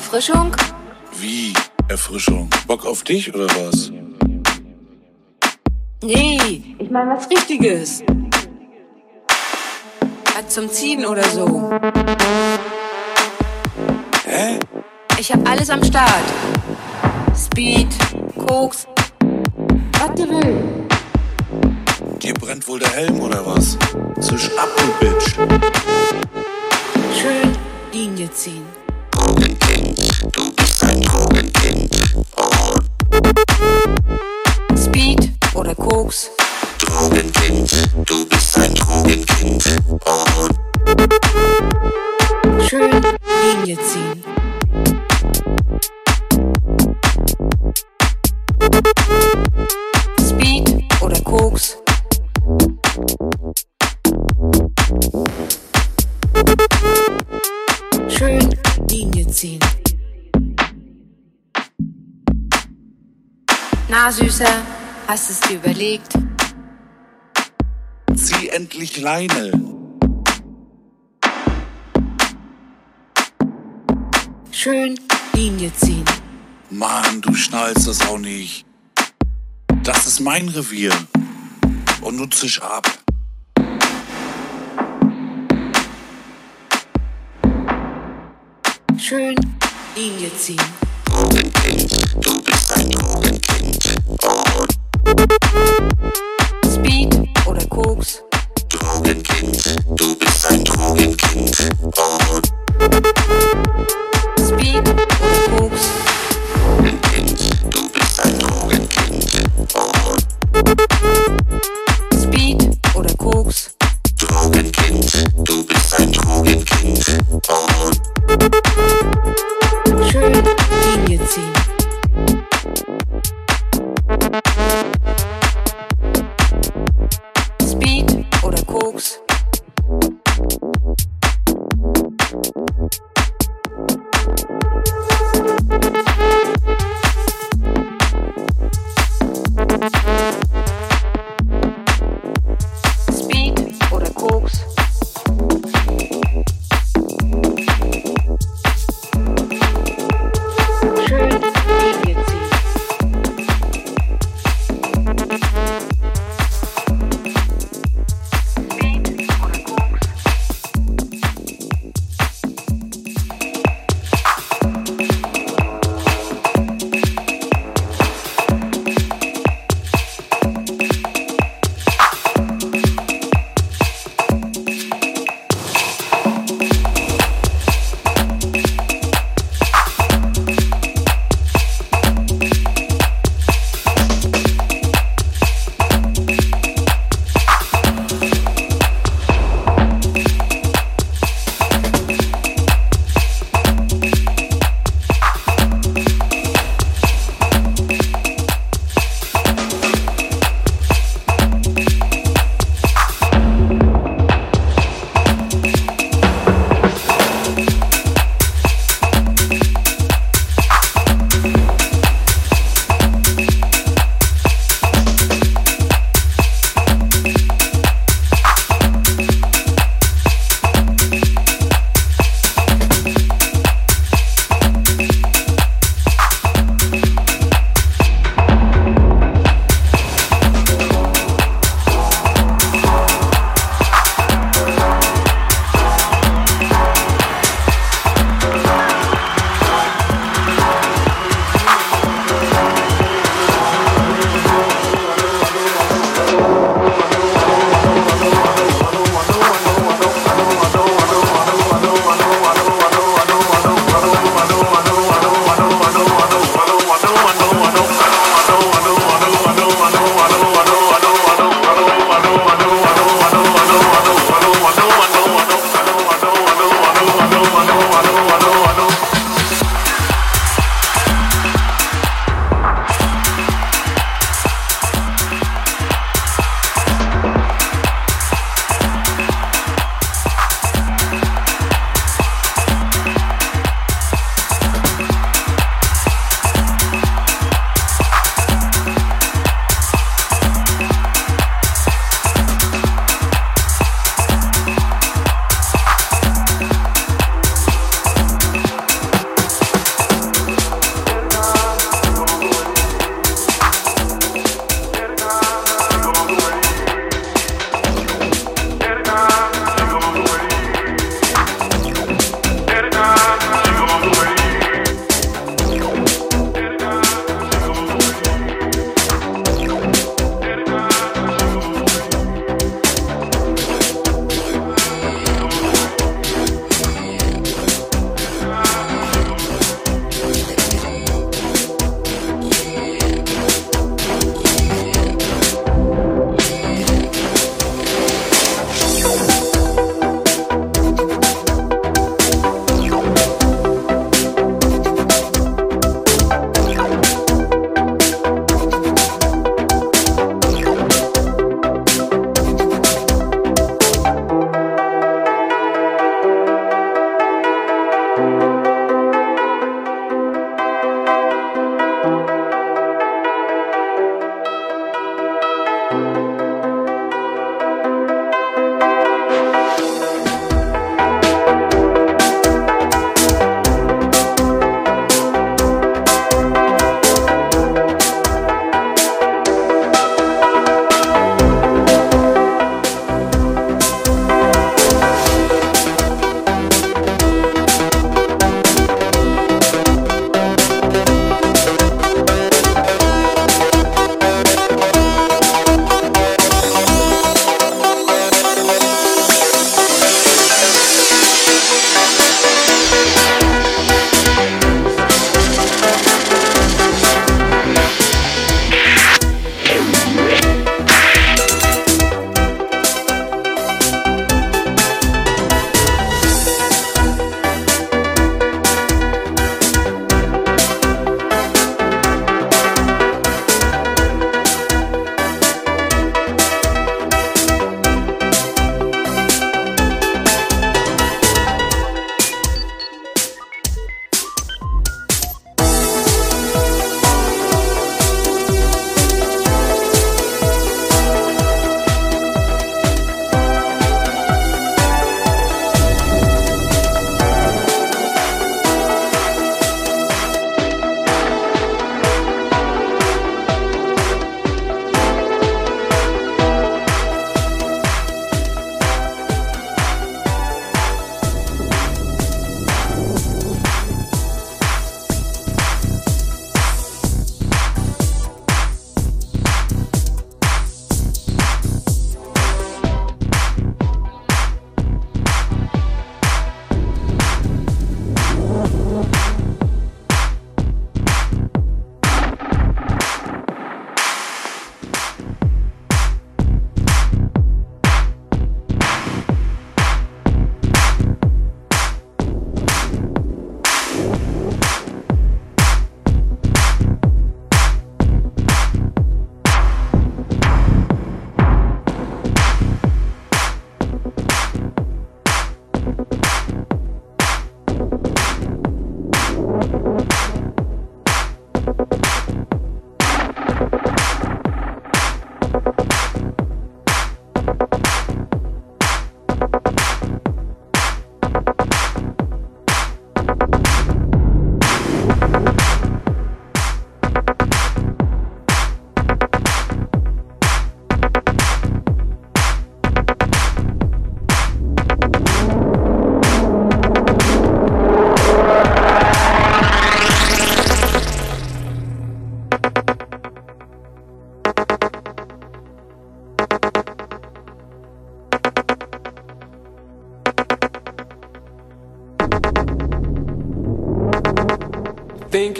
Erfrischung? Wie? Erfrischung? Bock auf dich oder was? Nee, ich meine was Richtiges. Was zum Ziehen oder so. Hä? Ich hab alles am Start. Speed, Koks, was du willst. Dir brennt wohl der Helm oder was? Zisch ab, du Bitch. Endlich Leine. Schön Linie ziehen. Mann, du schnallst das auch nicht. Das ist mein Revier. Und du zisch ab. Schön Linie ziehen. Speed oder Koks. Speed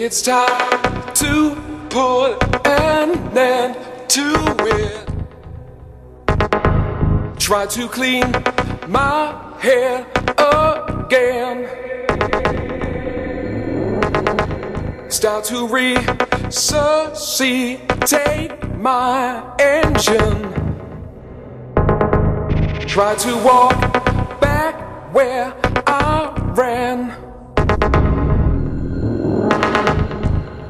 it's time to pull an end to it. Try to clean my head again. Start to resuscitate my engine. Try to walk back where I ran.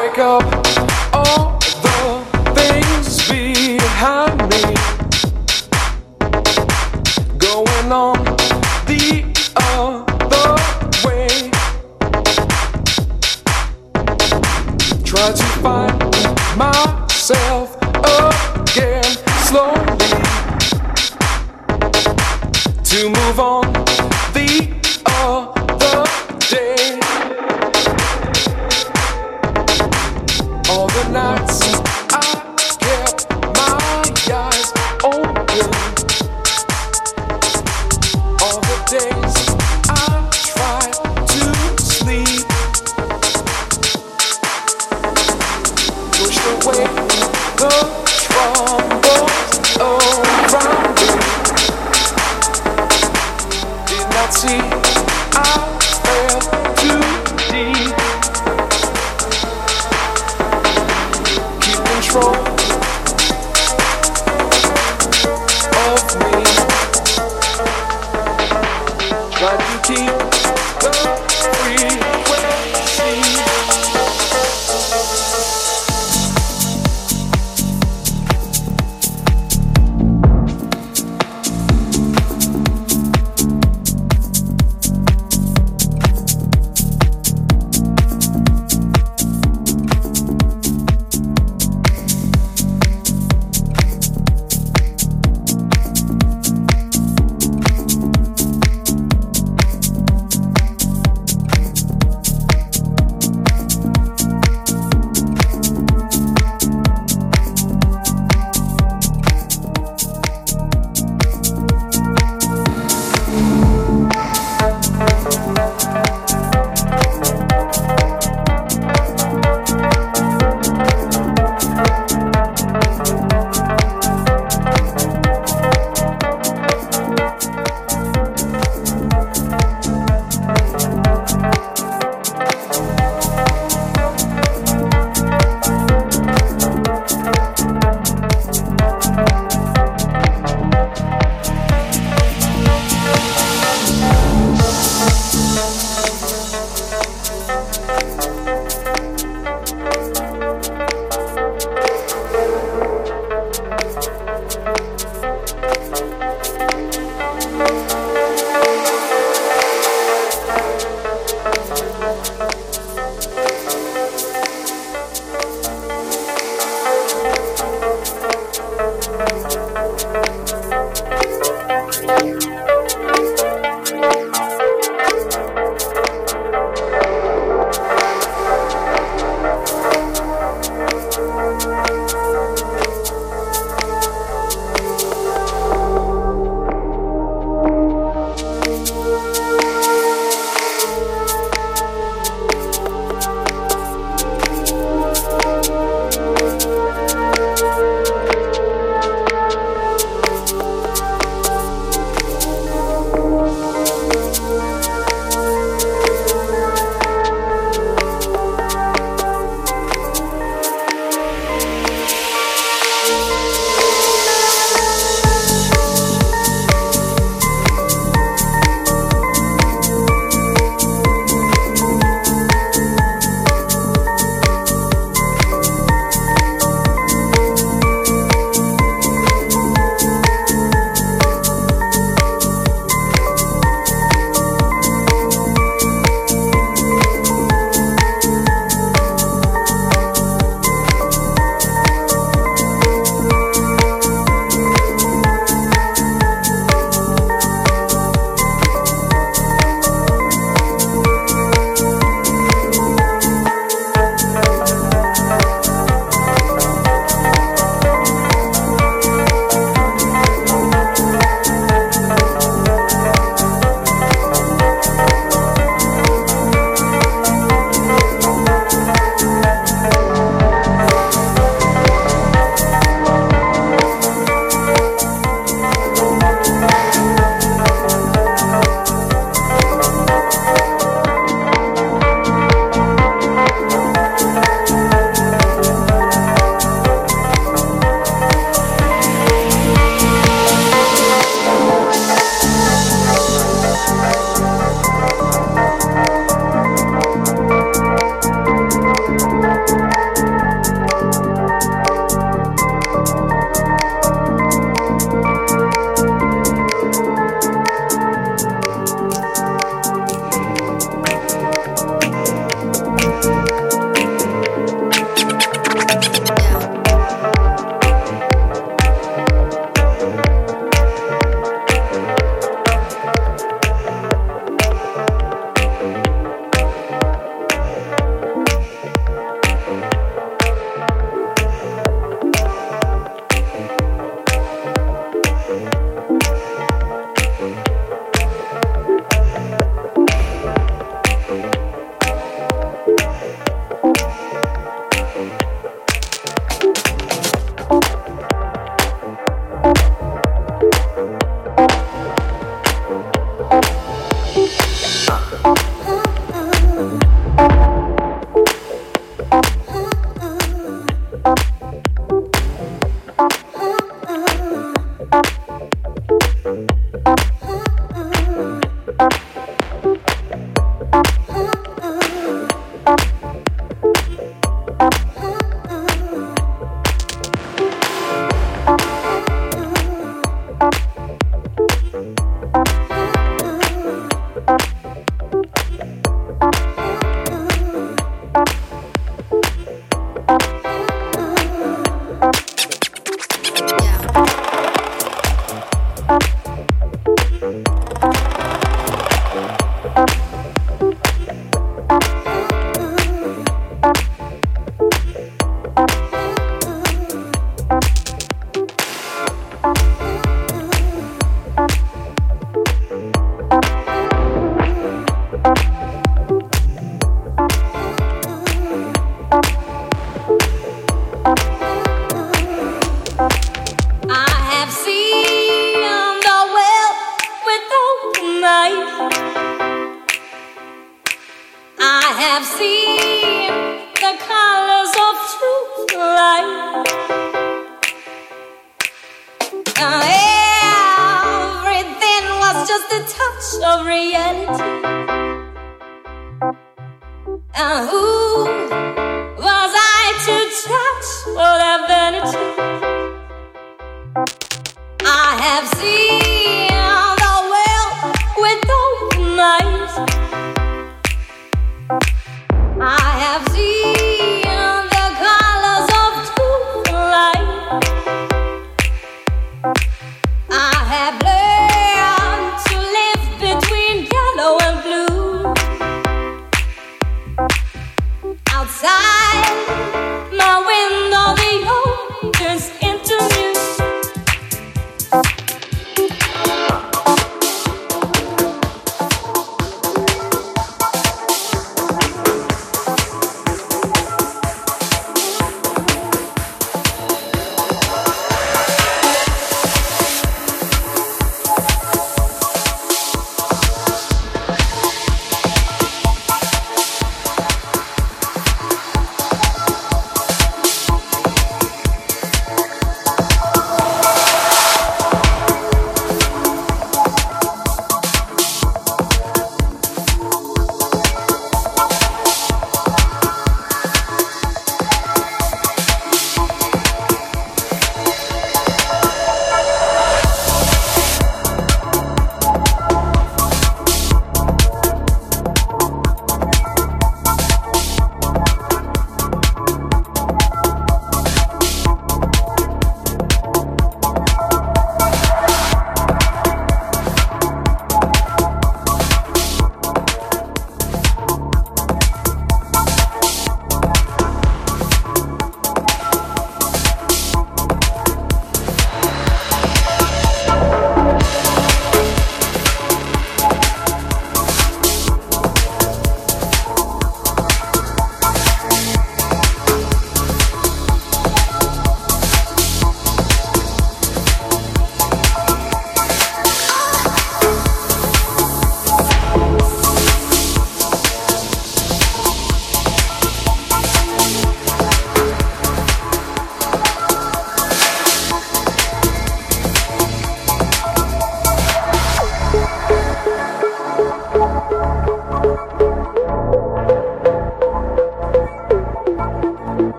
Break up have seen the colors of true life. Now everything was just a touch of reality. Now who was I to touch all that vanity? I have seen.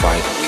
Fight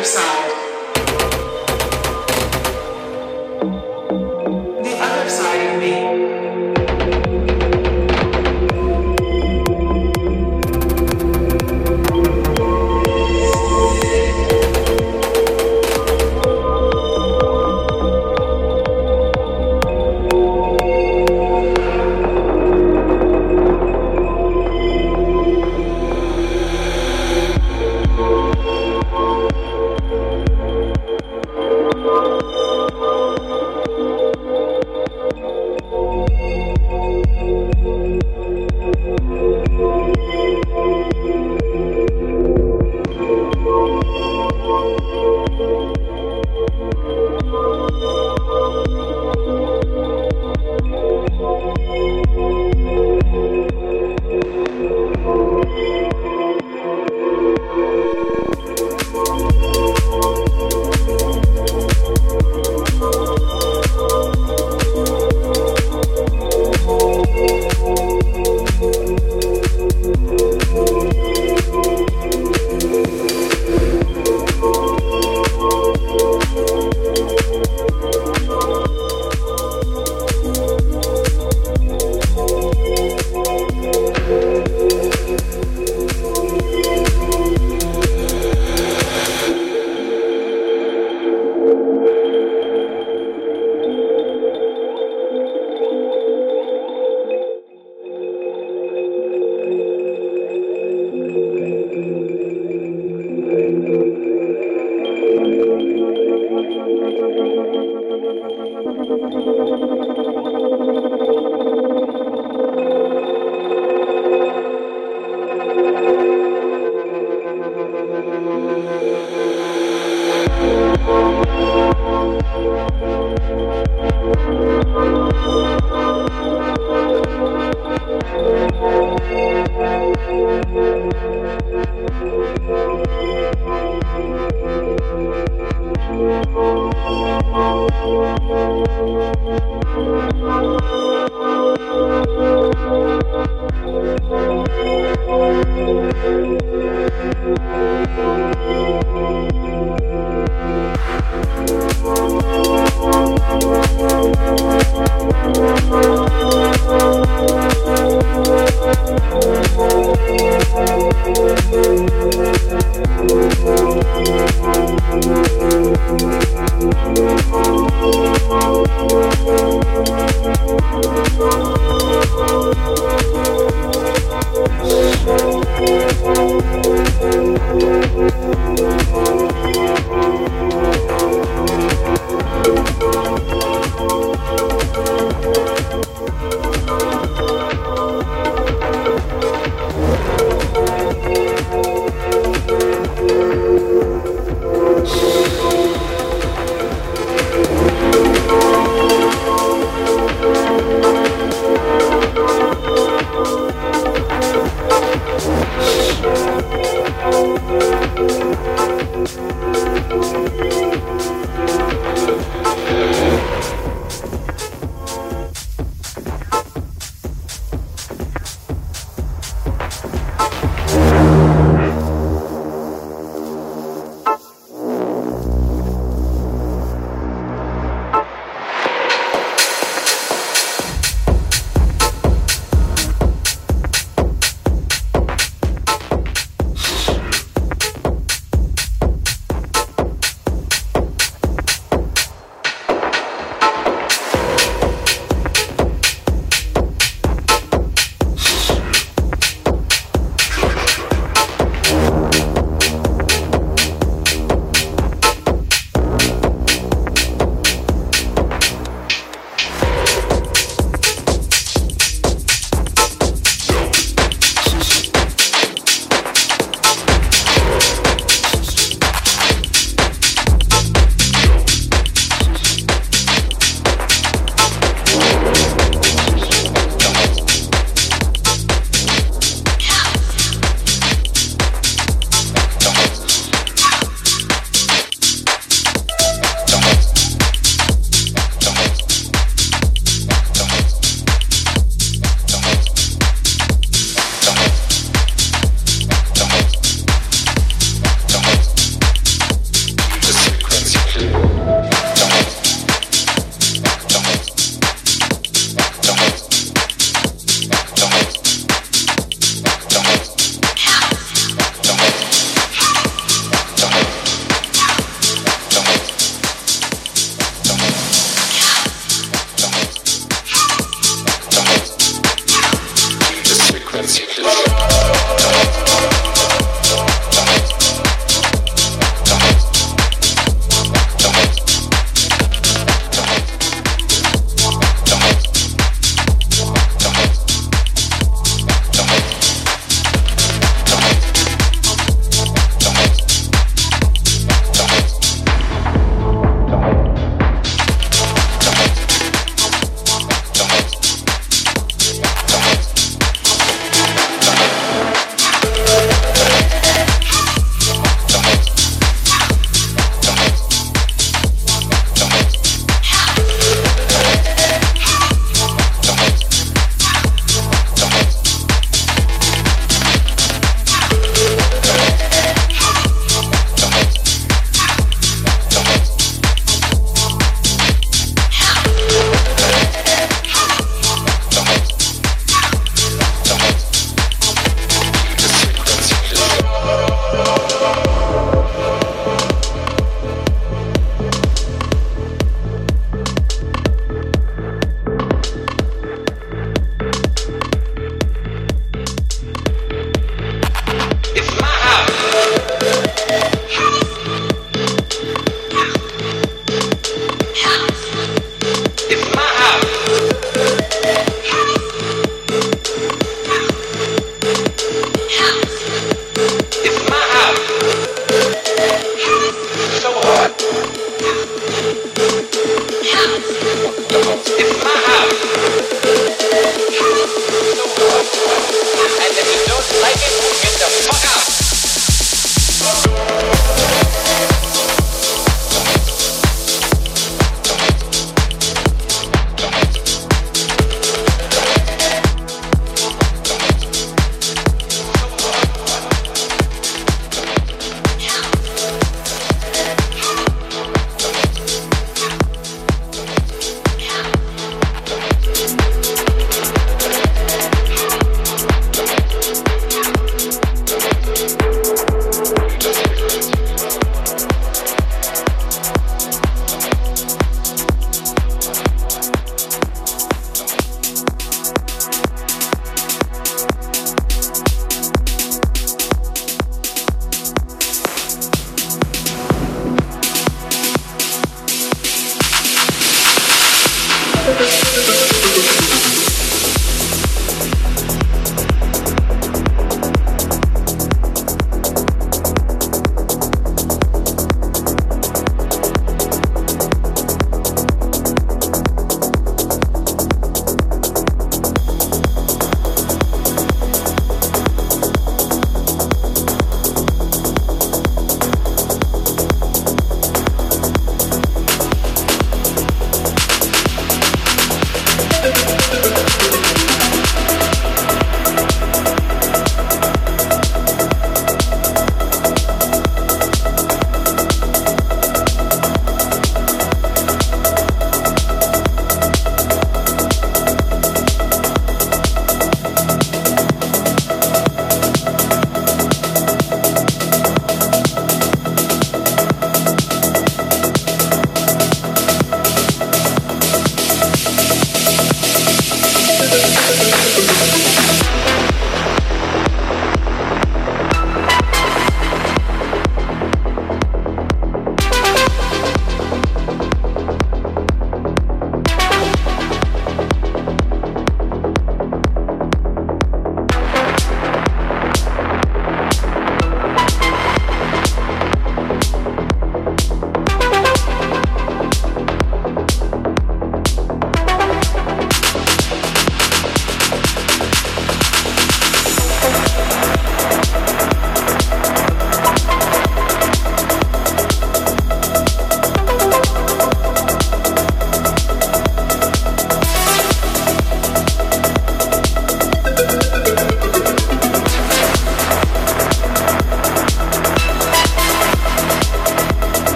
Thank